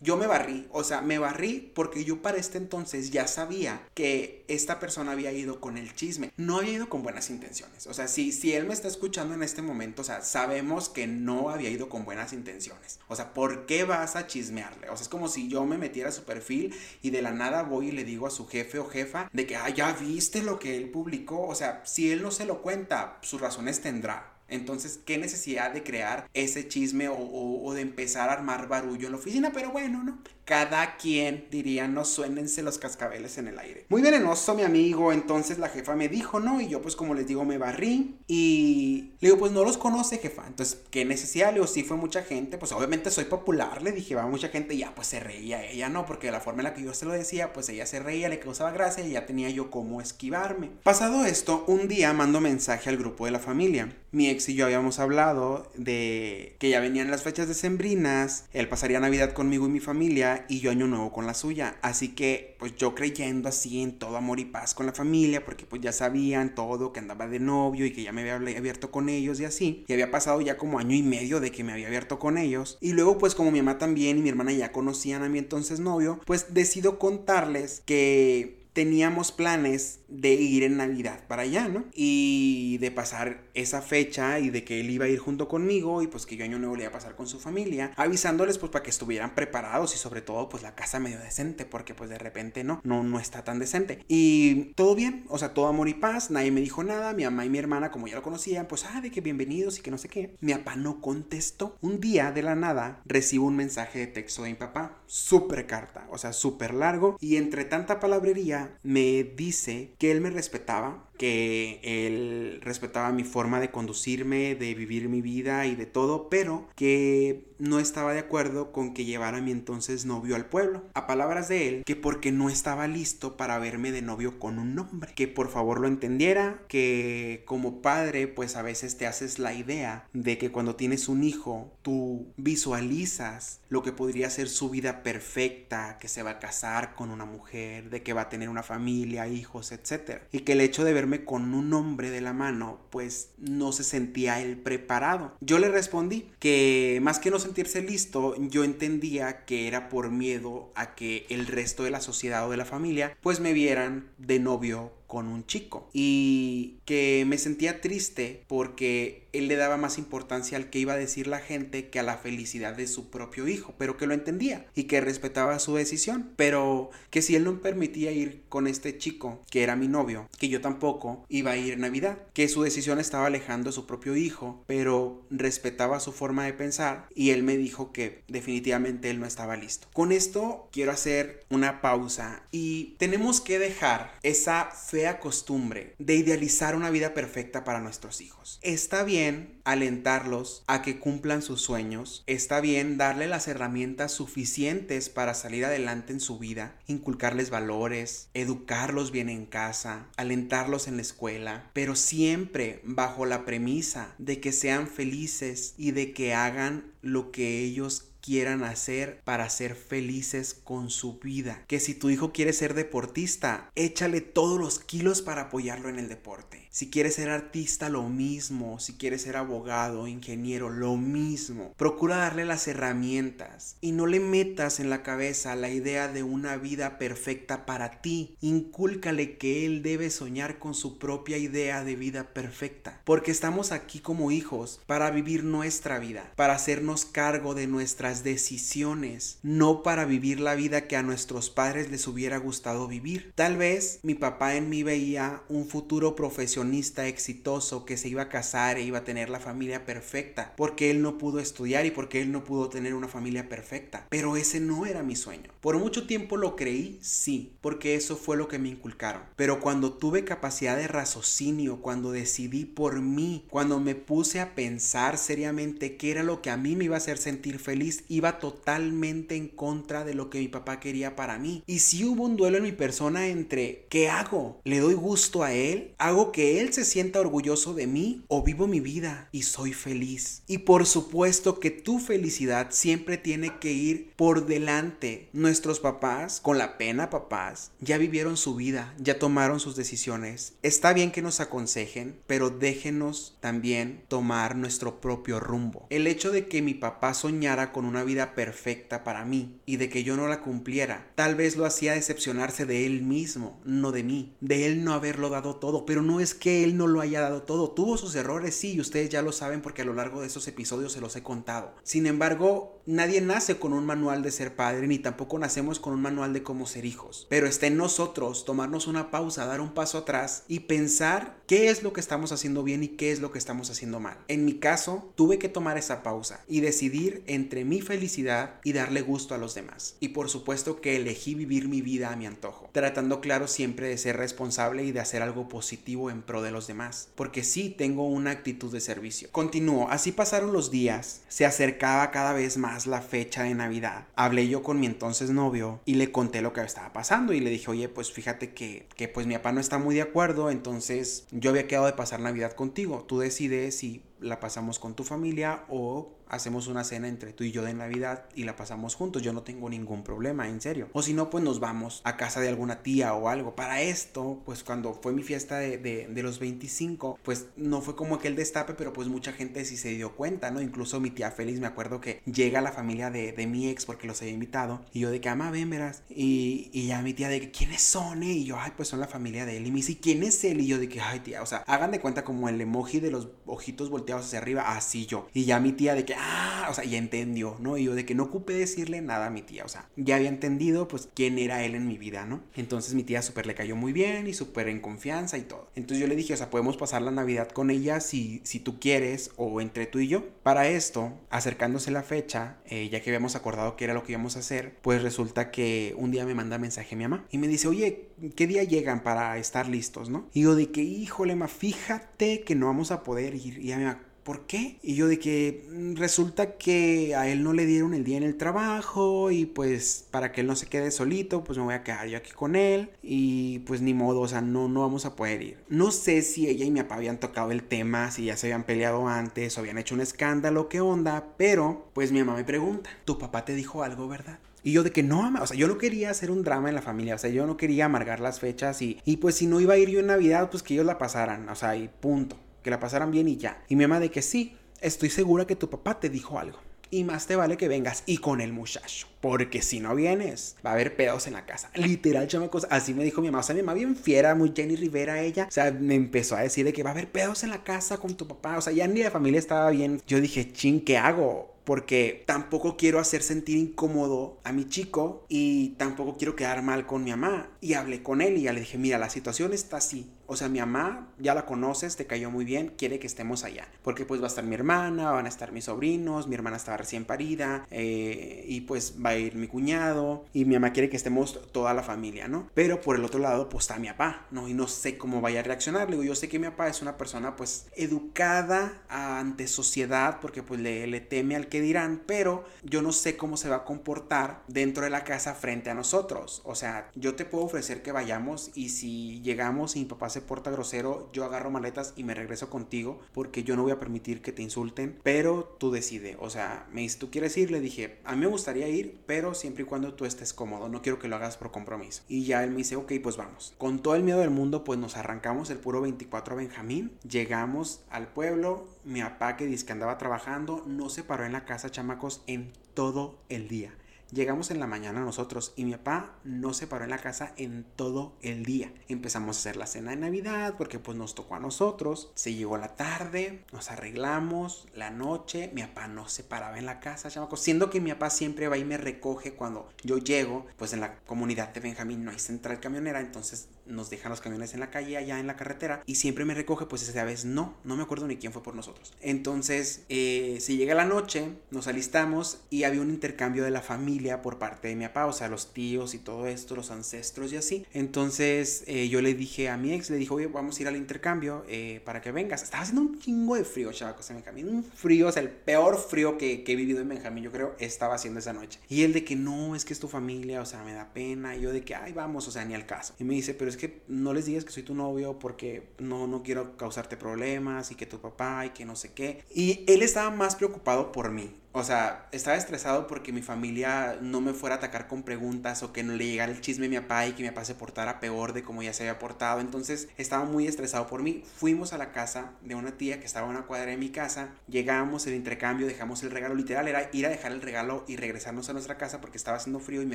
Yo me barrí, o sea, me barrí porque yo para este entonces ya sabía que esta persona había ido con el chisme. No había ido con buenas intenciones. O sea, si, si él me está escuchando en este momento, o sea, sabemos que no había ido con buenas intenciones. O sea, ¿por qué vas a chismearle? O sea, es como si yo me metiera a su perfil y de la nada voy y le digo a su jefe o jefa de que, ah, ya viste lo que él publicó. O sea, si él no se lo cuenta, sus razones tendrá. Entonces, ¿qué necesidad de crear ese chisme o, de empezar a armar barullo en la oficina? Pero bueno, ¿no? Cada quien diría, no suénense los cascabeles en el aire. Muy venenoso, mi amigo. Entonces la jefa me dijo, ¿no? Y yo, pues, como les digo, me barrí. Y le digo, pues no los conoce, jefa. Entonces, ¿qué necesidad? Le digo, sí fue mucha gente. Pues obviamente soy popular. Le dije, va mucha gente. Y ya, pues se reía ella, ¿no? Porque de la forma en la que yo se lo decía, pues ella se reía, le causaba gracia y ya tenía yo cómo esquivarme. Pasado esto, un día mando mensaje al grupo de la familia. Mi ex y yo habíamos hablado de que ya venían las fechas decembrinas, él pasaría Navidad conmigo y mi familia y yo año nuevo con la suya. Así que pues yo creyendo así en todo amor y paz con la familia, porque pues ya sabían todo, que andaba de novio y que ya me había abierto con ellos y así. Y había pasado ya como año y medio de que me había abierto con ellos. Y luego pues como mi mamá también y mi hermana ya conocían a mi entonces novio, pues decido contarles que teníamos planes de ir en Navidad para allá, ¿no? Y de pasar esa fecha y de que él iba a ir junto conmigo y pues que yo año nuevo le iba a pasar con su familia, avisándoles pues para que estuvieran preparados y sobre todo pues la casa medio decente porque pues de repente no, no, no está tan decente. Y todo bien, o sea, todo amor y paz, nadie me dijo nada, mi mamá y mi hermana como ya lo conocían, pues ah, de que bienvenidos y que no sé qué. Mi papá no contestó. Un día de la nada recibo un mensaje de texto de mi papá, súper carta, o sea, súper largo y entre tanta palabrería me dice que él me respetaba, que él respetaba mi forma de conducirme, de vivir mi vida y de todo, pero que no estaba de acuerdo con que llevara a mi entonces novio al pueblo. A palabras de él, que porque no estaba listo para verme de novio con un hombre, que por favor lo entendiera, que como padre pues a veces te haces la idea de que cuando tienes un hijo tú visualizas lo que podría ser su vida perfecta, que se va a casar con una mujer, de que va a tener una familia, hijos, etc. Y que el hecho de con un hombre de la mano pues no se sentía él preparado. Yo le respondí que más que no sentirse listo, yo entendía que era por miedo a que el resto de la sociedad o de la familia pues me vieran de novio con un chico. Y que me sentía triste porque él le daba más importancia al que iba a decir la gente que a la felicidad de su propio hijo, pero que lo entendía y que respetaba su decisión, pero que si él no permitía ir con este chico, que era mi novio, que yo tampoco iba a ir en Navidad, que su decisión estaba alejando a su propio hijo, pero respetaba su forma de pensar y él me dijo que definitivamente él no estaba listo. Con esto quiero hacer una pausa y tenemos que dejar esa fea costumbre de idealizar una vida perfecta para nuestros hijos. Está bien alentarlos a que cumplan sus sueños, está bien darle las herramientas suficientes para salir adelante en su vida, inculcarles valores, educarlos bien en casa, alentarlos en la escuela, pero siempre bajo la premisa de que sean felices y de que hagan lo que ellos quieran hacer para ser felices con su vida. Que si tu hijo quiere ser deportista, échale todos los kilos para apoyarlo en el deporte. Si quieres ser artista, lo mismo. Si quieres ser abogado, ingeniero, lo mismo. Procura darle las herramientas y no le metas en la cabeza la idea de una vida perfecta para ti. Incúlcale que él debe soñar con su propia idea de vida perfecta. Porque estamos aquí como hijos para vivir nuestra vida, para hacernos cargo de nuestras decisiones, no para vivir la vida que a nuestros padres les hubiera gustado vivir. Tal vez mi papá en mí veía un futuro profesional exitoso que se iba a casar e iba a tener la familia perfecta, porque él no pudo estudiar y porque él no pudo tener una familia perfecta. Pero ese no era mi sueño. Por mucho tiempo lo creí, sí, porque eso fue lo que me inculcaron. Pero cuando tuve capacidad de raciocinio, cuando decidí por mí, cuando me puse a pensar seriamente qué era lo que a mí me iba a hacer sentir feliz, iba totalmente en contra de lo que mi papá quería para mí. Y si hubo un duelo en mi persona entre ¿qué hago? ¿Le doy gusto a él? ¿Hago que él se sienta orgulloso de mí o vivo mi vida y soy feliz. Y por supuesto que tu felicidad siempre tiene que ir por delante. Nuestros papás, con la pena papás, ya vivieron su vida, ya tomaron sus decisiones. Está bien que nos aconsejen, pero déjenos también tomar nuestro propio rumbo. El hecho de que mi papá soñara con una vida perfecta para mí y de que yo no la cumpliera, tal vez lo hacía decepcionarse de él mismo, no de mí, de él no haberlo dado todo, pero no es que él no lo haya dado todo. Tuvo sus errores, sí, y ustedes ya lo saben porque a lo largo de esos episodios se los he contado. Sin embargo, nadie nace con un manual de ser padre, ni tampoco nacemos con un manual de cómo ser hijos. Pero está en nosotros tomarnos una pausa, dar un paso atrás y pensar qué es lo que estamos haciendo bien y qué es lo que estamos haciendo mal. En mi caso, tuve que tomar esa pausa y decidir entre mi felicidad y darle gusto a los demás. Y por supuesto que elegí vivir mi vida a mi antojo, tratando claro siempre de ser responsable y de hacer algo positivo en pro de los demás, porque sí tengo una actitud de servicio. Continúo, así pasaron los días, se acercaba cada vez más la fecha de Navidad. Hablé yo con mi entonces novio y le conté lo que estaba pasando y le dije, oye, pues fíjate que, que pues mi papá no está muy de acuerdo, entonces yo había quedado de pasar Navidad contigo, tú decides si la pasamos con tu familia o hacemos una cena entre tú y yo de Navidad y la pasamos juntos. Yo no tengo ningún problema, en serio. O si no, pues nos vamos a casa de alguna tía o algo. Para esto, pues cuando fue mi fiesta de, de, los 25, pues no fue como aquel destape, pero pues mucha gente sí se dio cuenta, ¿no? Incluso mi tía Félix, me acuerdo que llega la familia de, de mi ex porque los había invitado. Y yo de que, ama, ven, verás. Y, y ya mi tía de que, ¿quiénes son? Eh? Y yo, ay, pues son la familia de él. Y me dice, ¿quién es él? Y yo de que, ay, tía, o sea, hagan de cuenta como el emoji de los ojitos volteados hacia arriba, así yo. Y ya mi tía de que, ah, o sea, ya entendió, ¿no? Y yo de que no ocupé decirle nada a mi tía, o sea, ya había entendido pues quién era él en mi vida, ¿no? Entonces mi tía súper le cayó muy bien y súper en confianza y todo. Entonces yo le dije, o sea, podemos pasar la Navidad con ella si, si tú quieres o entre tú y yo. Para esto, acercándose la fecha, eh, ya que habíamos acordado que era lo que íbamos a hacer, pues resulta que un día me manda mensaje mi mamá y me dice, oye, ¿qué día llegan para estar listos, no? Y yo de que, híjole, ma, fíjate que no vamos a poder ir. Y ya me ¿por qué? Y yo de que mm, resulta que a él no le dieron el día en el trabajo y pues para que él no se quede solito, pues me voy a quedar yo aquí con él y pues ni modo, o sea, no, no vamos a poder ir. No sé si ella y mi papá habían tocado el tema, si ya se habían peleado antes o habían hecho un escándalo, qué onda, pero pues mi mamá me pregunta, ¿tu papá te dijo algo, verdad? Y yo de que no, o sea, yo no quería hacer un drama en la familia, o sea, yo no quería amargar las fechas y, y pues si no iba a ir yo en Navidad, pues que ellos la pasaran, o sea, y punto que la pasaran bien y ya. Y mi mamá de que sí, estoy segura que tu papá te dijo algo. Y más te vale que vengas y con el muchacho. Porque si no vienes, va a haber pedos en la casa. Literal, chamacos. Así me dijo mi mamá. O sea, mi mamá bien fiera, muy Jenny Rivera ella. O sea, me empezó a decir de que va a haber pedos en la casa con tu papá. O sea, ya ni la familia estaba bien. Yo dije, ching, ¿qué hago? porque tampoco quiero hacer sentir incómodo a mi chico y tampoco quiero quedar mal con mi mamá. Y hablé con él y ya le dije, mira, la situación está así. O sea, mi mamá ya la conoces, te cayó muy bien, quiere que estemos allá. Porque pues va a estar mi hermana, van a estar mis sobrinos, mi hermana estaba recién parida, eh, y pues va a ir mi cuñado, y mi mamá quiere que estemos toda la familia, ¿no? Pero por el otro lado, pues está mi papá, ¿no? Y no sé cómo vaya a reaccionar. Le digo, yo sé que mi papá es una persona pues educada ante sociedad, porque pues le, le teme al que dirán, pero yo no sé cómo se va a comportar dentro de la casa frente a nosotros. O sea, yo te puedo ofrecer que vayamos y si llegamos y mi papá se se porta grosero, yo agarro maletas y me regreso contigo porque yo no voy a permitir que te insulten, pero tú decide. O sea, me dice, ¿tú quieres ir? Le dije, a mí me gustaría ir, pero siempre y cuando tú estés cómodo, no quiero que lo hagas por compromiso. Y ya él me dice, ok, pues vamos. Con todo el miedo del mundo, pues nos arrancamos el puro 24 Benjamín, llegamos al pueblo, mi papá que dice que andaba trabajando, no se paró en la casa, chamacos, en todo el día. Llegamos en la mañana nosotros y mi papá no se paró en la casa en todo el día. Empezamos a hacer la cena de Navidad porque pues nos tocó a nosotros. Se llegó la tarde, nos arreglamos, la noche, mi papá no se paraba en la casa, chamacos. Siendo que mi papá siempre va y me recoge cuando yo llego, pues en la comunidad de Benjamín no hay central camionera, entonces nos dejan los camiones en la calle, allá en la carretera, y siempre me recoge, pues esa vez no, no me acuerdo ni quién fue por nosotros. Entonces, eh, si llega la noche, nos alistamos y había un intercambio de la familia por parte de mi papá, o sea, los tíos y todo esto, los ancestros y así. Entonces, eh, yo le dije a mi ex, le dije, oye, vamos a ir al intercambio eh, para que vengas. Estaba haciendo un chingo de frío, chavacos, en Benjamín, un frío, o sea, el peor frío que, he vivido en Benjamín, yo creo, estaba haciendo esa noche. Y él de que no, es que es tu familia, o sea, me da pena, y yo de que, ay, vamos, o sea, ni al caso. Y me dice, pero es que no les digas que soy tu novio porque no, no quiero causarte problemas y que tu papá y que no sé qué. Y él estaba más preocupado por mí. O sea, estaba estresado porque mi familia no me fuera a atacar con preguntas o que no le llegara el chisme a mi papá y que mi papá se portara peor de como ya se había portado. Entonces estaba muy estresado por mí. Fuimos a la casa de una tía que estaba a una cuadra de mi casa. Llegamos, el intercambio, dejamos el regalo. Literal era ir a dejar el regalo y regresarnos a nuestra casa porque estaba haciendo frío y mi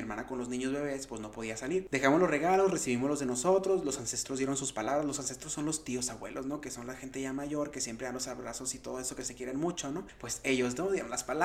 hermana con los niños bebés pues no podía salir. Dejamos los regalos, recibimos los de nosotros. Los ancestros dieron sus palabras. Los ancestros son los tíos abuelos, ¿no? Que son la gente ya mayor que siempre dan los abrazos y todo eso que se quieren mucho, ¿no? Pues ellos no dieron las palabras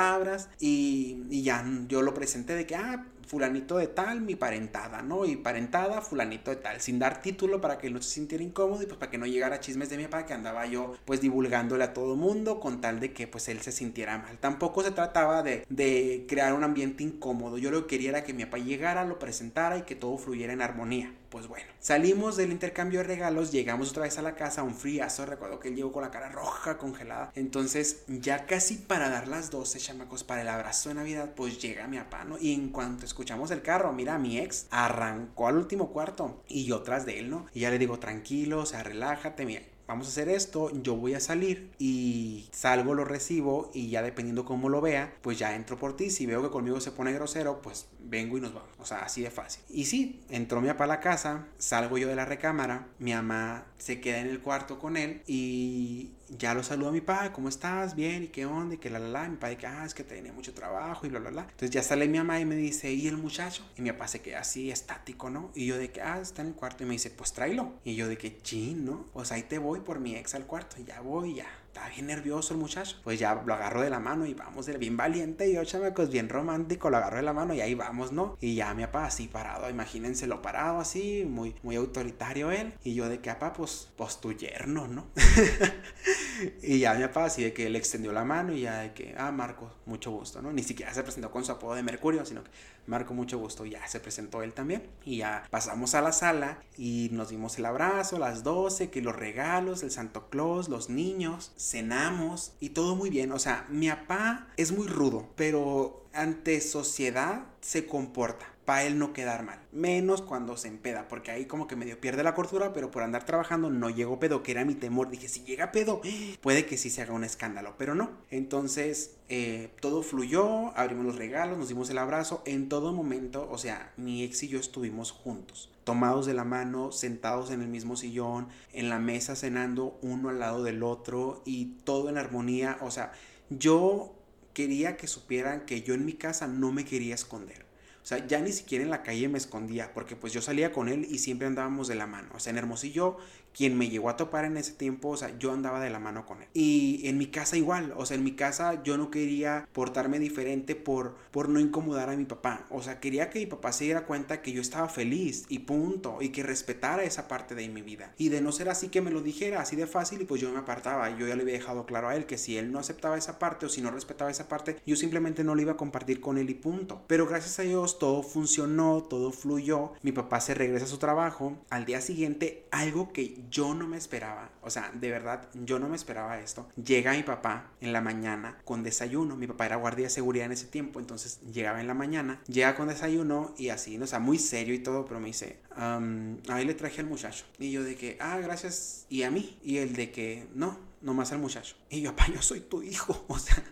y, y ya yo lo presenté de que, ah, fulanito de tal, mi parentada, ¿no? Y parentada, fulanito de tal, sin dar título para que no se sintiera incómodo y pues para que no llegara chismes de mi papá que andaba yo pues divulgándole a todo mundo con tal de que pues él se sintiera mal. Tampoco se trataba de, de crear un ambiente incómodo, yo lo que quería era que mi papá llegara, lo presentara y que todo fluyera en armonía. Pues bueno, salimos del intercambio de regalos, llegamos otra vez a la casa, un friazo, recuerdo que él llegó con la cara roja, congelada. Entonces, ya casi para dar las 12, chamacos, para el abrazo de Navidad, pues llega mi papá, ¿no? Y en cuanto escuchamos el carro, mira, mi ex arrancó al último cuarto y yo tras de él, ¿no? Y ya le digo, tranquilo, o sea, relájate, mira vamos a hacer esto, yo voy a salir y salgo, lo recibo y ya dependiendo cómo lo vea, pues ya entro por ti. Si veo que conmigo se pone grosero, pues vengo y nos vamos. O sea, así de fácil. Y sí, entró mi papá a la casa, salgo yo de la recámara, mi mamá se queda en el cuarto con él y ya lo saludo a mi padre, ¿cómo estás? Bien, ¿y qué onda? Y que la la la, mi padre que, ah, es que tenía mucho trabajo y bla bla bla. Entonces ya sale mi mamá y me dice, ¿y el muchacho? Y mi papá se queda así, estático, ¿no? Y yo de que, ah, está en el cuarto y me dice, pues tráelo. Y yo de que, chin, ¿no? Pues ahí te voy por mi ex al cuarto, y ya voy, ya estaba bien nervioso el muchacho. Pues ya lo agarro de la mano y vamos, era bien valiente y yo, chamacos, bien romántico, lo agarro de la mano y ahí vamos, ¿no? Y ya mi papá así parado, imagínense lo parado así, muy, muy autoritario él. Y yo de que, papá, pues, pues tu yerno, ¿no? y ya mi papá así de que le extendió la mano y ya de que, ah, Marco, mucho gusto, ¿no? Ni siquiera se presentó con su apodo de Mercurio, sino que Marco, mucho gusto, ya se presentó él también. Y ya pasamos a la sala y nos dimos el abrazo, las 12, que los regalos, el Santo Claus, los niños cenamos y todo muy bien. O sea, mi papá es muy rudo, pero ante sociedad se comporta para él no quedar mal. Menos cuando se empeda, porque ahí como que medio pierde la cordura, pero por andar trabajando no llegó pedo, que era mi temor. Dije, si llega pedo, puede que sí se haga un escándalo, pero no. Entonces, eh, todo fluyó, abrimos los regalos, nos dimos el abrazo. En todo momento, o sea, mi ex y yo estuvimos juntos tomados de la mano, sentados en el mismo sillón, en la mesa cenando uno al lado del otro y todo en armonía. O sea, yo quería que supieran que yo en mi casa no me quería esconder. O sea, ya ni siquiera en la calle me escondía, porque pues yo salía con él y siempre andábamos de la mano. O sea, en Hermosillo quien me llegó a topar en ese tiempo, o sea, yo andaba de la mano con él. Y en mi casa igual, o sea, en mi casa yo no quería portarme diferente por, por no incomodar a mi papá. O sea, quería que mi papá se diera cuenta que yo estaba feliz y punto, y que respetara esa parte de mi vida. Y de no ser así que me lo dijera así de fácil y pues yo me apartaba. Yo ya le había dejado claro a él que si él no aceptaba esa parte o si no respetaba esa parte, yo simplemente no lo iba a compartir con él y punto. Pero gracias a Dios todo funcionó, todo fluyó. Mi papá se regresa a su trabajo. Al día siguiente, algo que yo no me esperaba, o sea, de verdad, yo no me esperaba esto. Llega mi papá en la mañana con desayuno, mi papá era guardia de seguridad en ese tiempo, entonces llegaba en la mañana, llega con desayuno y así, o sea, muy serio y todo, pero me dice, ahí le traje al muchacho. Y yo de que, ah, gracias, y a mí, y el de que, no, nomás al muchacho. Y yo, papá, yo soy tu hijo. O sea,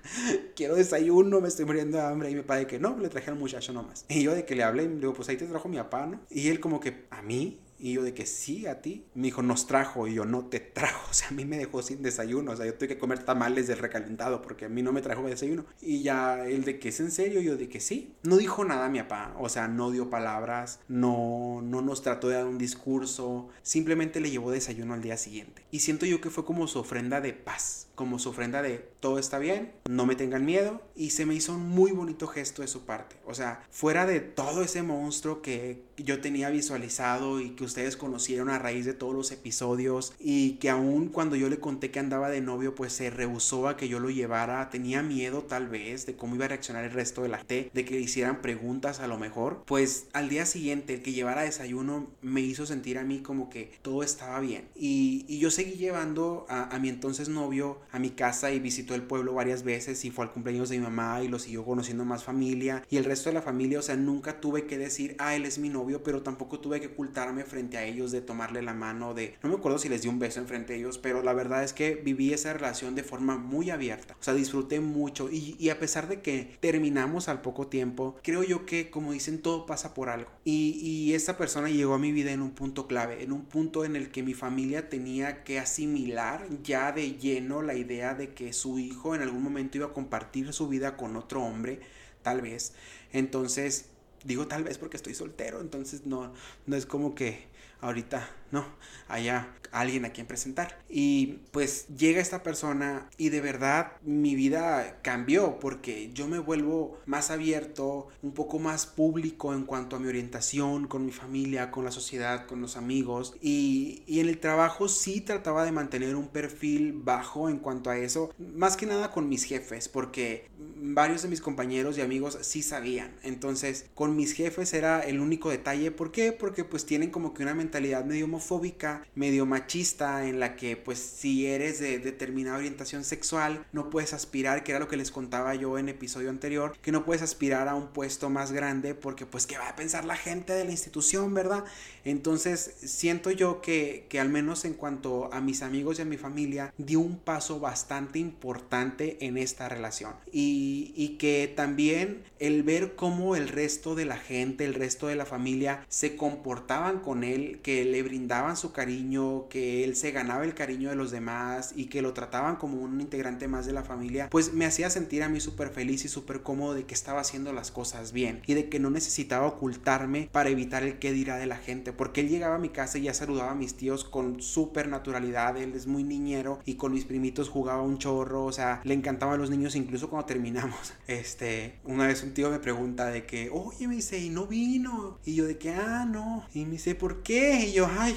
quiero desayuno, me estoy muriendo de hambre. Y mi papá de que no, le traje al muchacho nomás. Y yo de que le hablé, y le digo, pues ahí te trajo mi papá, ¿no? Y él como que, ¿a mí? Y yo de que sí, a ti. Me dijo, nos trajo. Y yo, no te trajo. O sea, a mí me dejó sin desayuno. O sea, yo tuve que comer tamales del recalentado porque a mí no me trajo desayuno. Y ya él de que es en serio. Yo de que sí. No dijo nada mi papá. O sea, no dio palabras. No, no nos trató de dar un discurso. Simplemente le llevó desayuno al día siguiente. Y siento yo que fue como su ofrenda de paz. Como su ofrenda de todo está bien. No me tengan miedo. Y se me hizo un muy bonito gesto de su parte. O sea, fuera de todo ese monstruo que yo tenía visualizado y que ustedes conocieron a raíz de todos los episodios y que aún cuando yo le conté que andaba de novio pues se rehusó a que yo lo llevara, tenía miedo tal vez de cómo iba a reaccionar el resto de la gente, de que le hicieran preguntas a lo mejor, pues al día siguiente el que llevara desayuno me hizo sentir a mí como que todo estaba bien. Y, y yo seguí llevando a, a mi entonces novio a mi casa y visitó el pueblo varias veces y fue al cumpleaños de mi mamá y lo siguió conociendo más familia. Y el resto de la familia, o sea, nunca tuve que decir, ah, él es mi novio, pero tampoco tuve que ocultarme frente a ellos, de tomarle la mano, de... No me acuerdo si les di un beso enfrente de ellos, pero la verdad es que viví esa relación de forma muy abierta. O sea, disfruté mucho y, a pesar de que terminamos al poco tiempo, creo yo que, como dicen, todo pasa por algo. Y, y esta persona llegó a mi vida en un punto clave, en un punto en el que mi familia tenía que asimilar ya de lleno la idea de que su hijo en algún momento iba a compartir su vida con otro hombre, tal vez. Entonces, digo tal vez porque estoy soltero, entonces no, no es como que ahorita no haya alguien a quien presentar. Y pues llega esta persona y de verdad mi vida cambió porque yo me vuelvo más abierto, un poco más público en cuanto a mi orientación con mi familia, con la sociedad, con los amigos. Y, y en el trabajo sí trataba de mantener un perfil bajo en cuanto a eso, más que nada con mis jefes, porque varios de mis compañeros y amigos sí sabían. Entonces con mis jefes era el único detalle. ¿Por qué? Porque pues tienen como que una mentalidad medio homofóbica, medio machista, en la que pues si eres de determinada orientación sexual, no puedes aspirar, que era lo que les contaba yo en episodio anterior, que no puedes aspirar a un puesto más grande porque pues qué va a pensar la gente de la institución, ¿verdad? Entonces siento yo que, que al menos en cuanto a mis amigos y a mi familia, di un paso bastante importante en esta relación. Y, y que también el ver cómo el resto de la gente, el resto de la familia se comportaban con él, que le brindaban su cariño, que él se ganaba el cariño de los demás y que lo trataban como un integrante más de la familia, pues me hacía sentir a mí súper feliz y súper cómodo de que estaba haciendo las cosas bien y de que no necesitaba ocultarme para evitar el qué dirá de la gente, porque él llegaba a mi casa y ya saludaba a mis tíos con súper naturalidad, él es muy niñero y con mis primitos jugaba un chorro, o sea, le encantaban los niños incluso cuando terminamos. Este, una vez un tío me pregunta de que, oye, me dice, y no vino. Y yo de que, ah, no. Y me dice, ¿por qué? Y yo, ay,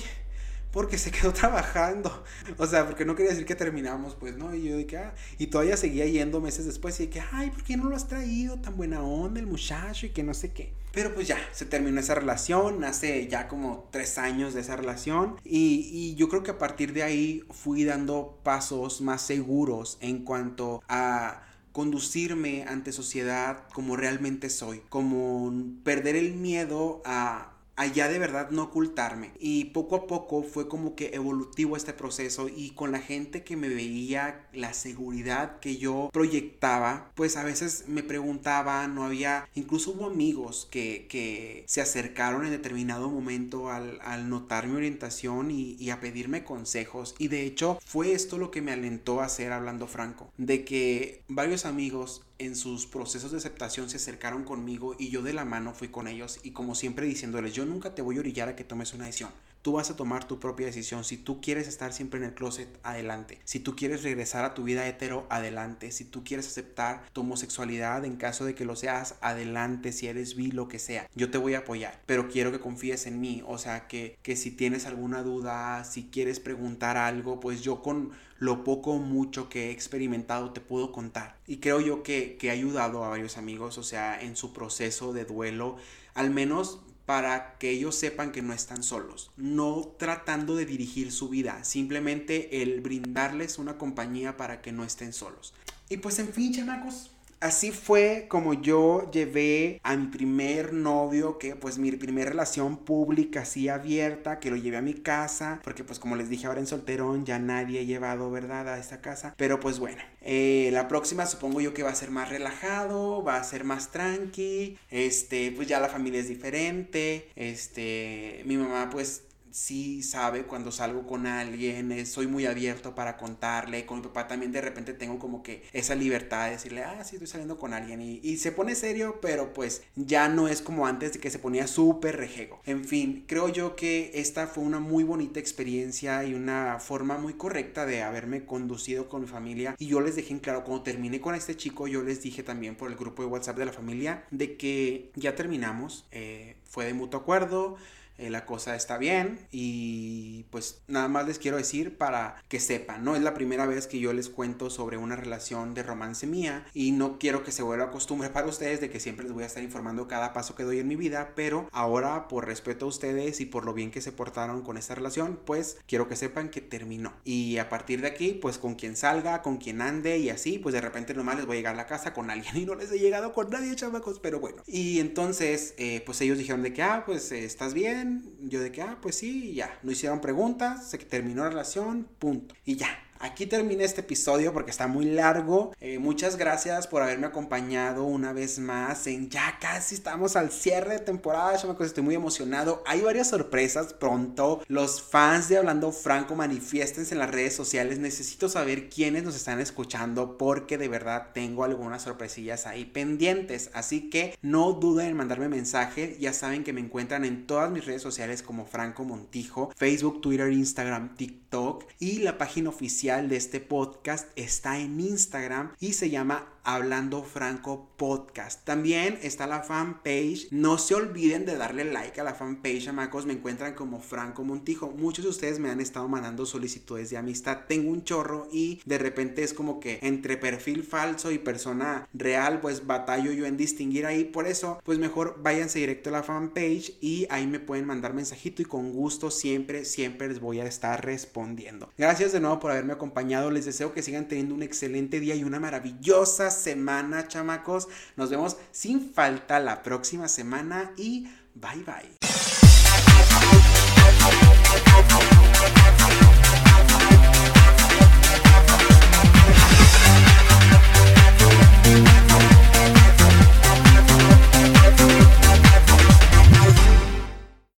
porque se quedó trabajando. O sea, porque no quería decir que terminamos, pues, ¿no? Y yo de que, ah, y todavía seguía yendo meses después y de que, ay, ¿por qué no lo has traído? Tan buena onda el muchacho y que no sé qué. Pero pues ya, se terminó esa relación, hace ya como tres años de esa relación y, y yo creo que a partir de ahí fui dando pasos más seguros en cuanto a conducirme ante sociedad como realmente soy, como perder el miedo a allá de verdad no ocultarme. Y poco a poco fue como que evolutivo este proceso y con la gente que me veía, la seguridad que yo proyectaba, pues a veces me preguntaban, no había, incluso hubo amigos que, que se acercaron en determinado momento al, al notar mi orientación y, y, a pedirme consejos. Y de hecho fue esto lo que me alentó a hacer hablando franco, de que varios amigos en sus procesos de aceptación se acercaron conmigo y yo de la mano fui con ellos y como siempre diciéndoles, yo nunca te voy a orillar a que tomes una decisión. Tú vas a tomar tu propia decisión. Si tú quieres estar siempre en el closet, adelante. Si tú quieres regresar a tu vida hetero, adelante. Si tú quieres aceptar tu homosexualidad en caso de que lo seas, adelante. Si eres bi, lo que sea. Yo te voy a apoyar. Pero quiero que confíes en mí. O sea, que, que si tienes alguna duda, si quieres preguntar algo, pues yo con lo poco o mucho que he experimentado te puedo contar. Y creo yo que, que he ayudado a varios amigos, o sea, en su proceso de duelo, al menos para que ellos sepan que no están solos, no tratando de dirigir su vida, simplemente el brindarles una compañía para que no estén solos. Y pues en fin, chamacos, Así fue como yo llevé a mi primer novio, que pues mi primera relación pública así abierta, que lo llevé a mi casa, porque pues como les dije ahora en solterón ya nadie ha llevado, ¿verdad? A esta casa. Pero pues bueno, eh, la próxima supongo yo que va a ser más relajado, va a ser más tranqui, este, pues ya la familia es diferente, este, mi mamá pues sí sabe cuando salgo con alguien, eh, soy muy abierto para contarle, con mi papá también de repente tengo como que esa libertad de decirle, ah, sí, estoy saliendo con alguien y, se pone serio, pero pues ya no es como antes de que se ponía súper rejego. En fin, creo yo que esta fue una muy bonita experiencia y una forma muy correcta de haberme conducido con mi familia y yo les dejé en claro, cuando terminé con este chico, yo les dije también por el grupo de WhatsApp de la familia de que ya terminamos, eh, fue de mutuo acuerdo, eh, la cosa está bien y pues nada más les quiero decir para que sepan, no es la primera vez que yo les cuento sobre una relación de romance mía y no quiero que se vuelva costumbre para ustedes de que siempre les voy a estar informando cada paso que doy en mi vida, pero ahora por respeto a ustedes y por lo bien que se portaron con esta relación, pues quiero que sepan que terminó. Y a partir de aquí, pues con quien salga, con quien ande y así, pues de repente nomás les voy a llegar a la casa con alguien y no les he llegado con nadie, chamacos, pero bueno. Y entonces, eh, pues ellos dijeron de que, ah, pues estás bien, yo de que, ah, pues sí, ya. No hicieron preguntas, se terminó la relación, punto. Y ya. Aquí termina este episodio porque está muy largo. Eh, muchas gracias por haberme acompañado una vez más ya casi estamos al cierre de temporada. Yo me estoy muy emocionado. Hay varias sorpresas pronto. Los fans de Hablando Franco manifiéstense en las redes sociales. Necesito saber quiénes nos están escuchando porque de verdad tengo algunas sorpresillas ahí pendientes. Así que no duden en mandarme mensaje. Ya saben que me encuentran en todas mis redes sociales como Franco Montijo, Facebook, Twitter, Instagram, TikTok y la página de este podcast está en Instagram y se llama Hablando Franco Podcast. También está la fanpage. No se olviden de darle like a la fanpage, amacos. Me encuentran como Franco Montijo. Muchos de ustedes me han estado mandando solicitudes de amistad. Tengo un chorro y de repente es como que entre perfil falso y persona real, pues batallo yo en distinguir ahí. Por eso, pues mejor váyanse directo a la fanpage y ahí me pueden mandar mensajito y con gusto siempre, siempre les voy a estar respondiendo. Gracias de nuevo por haberme acompañado. Les deseo que sigan teniendo un excelente día y una maravillosa semana, chamacos. Nos vemos sin falta la próxima semana y bye bye.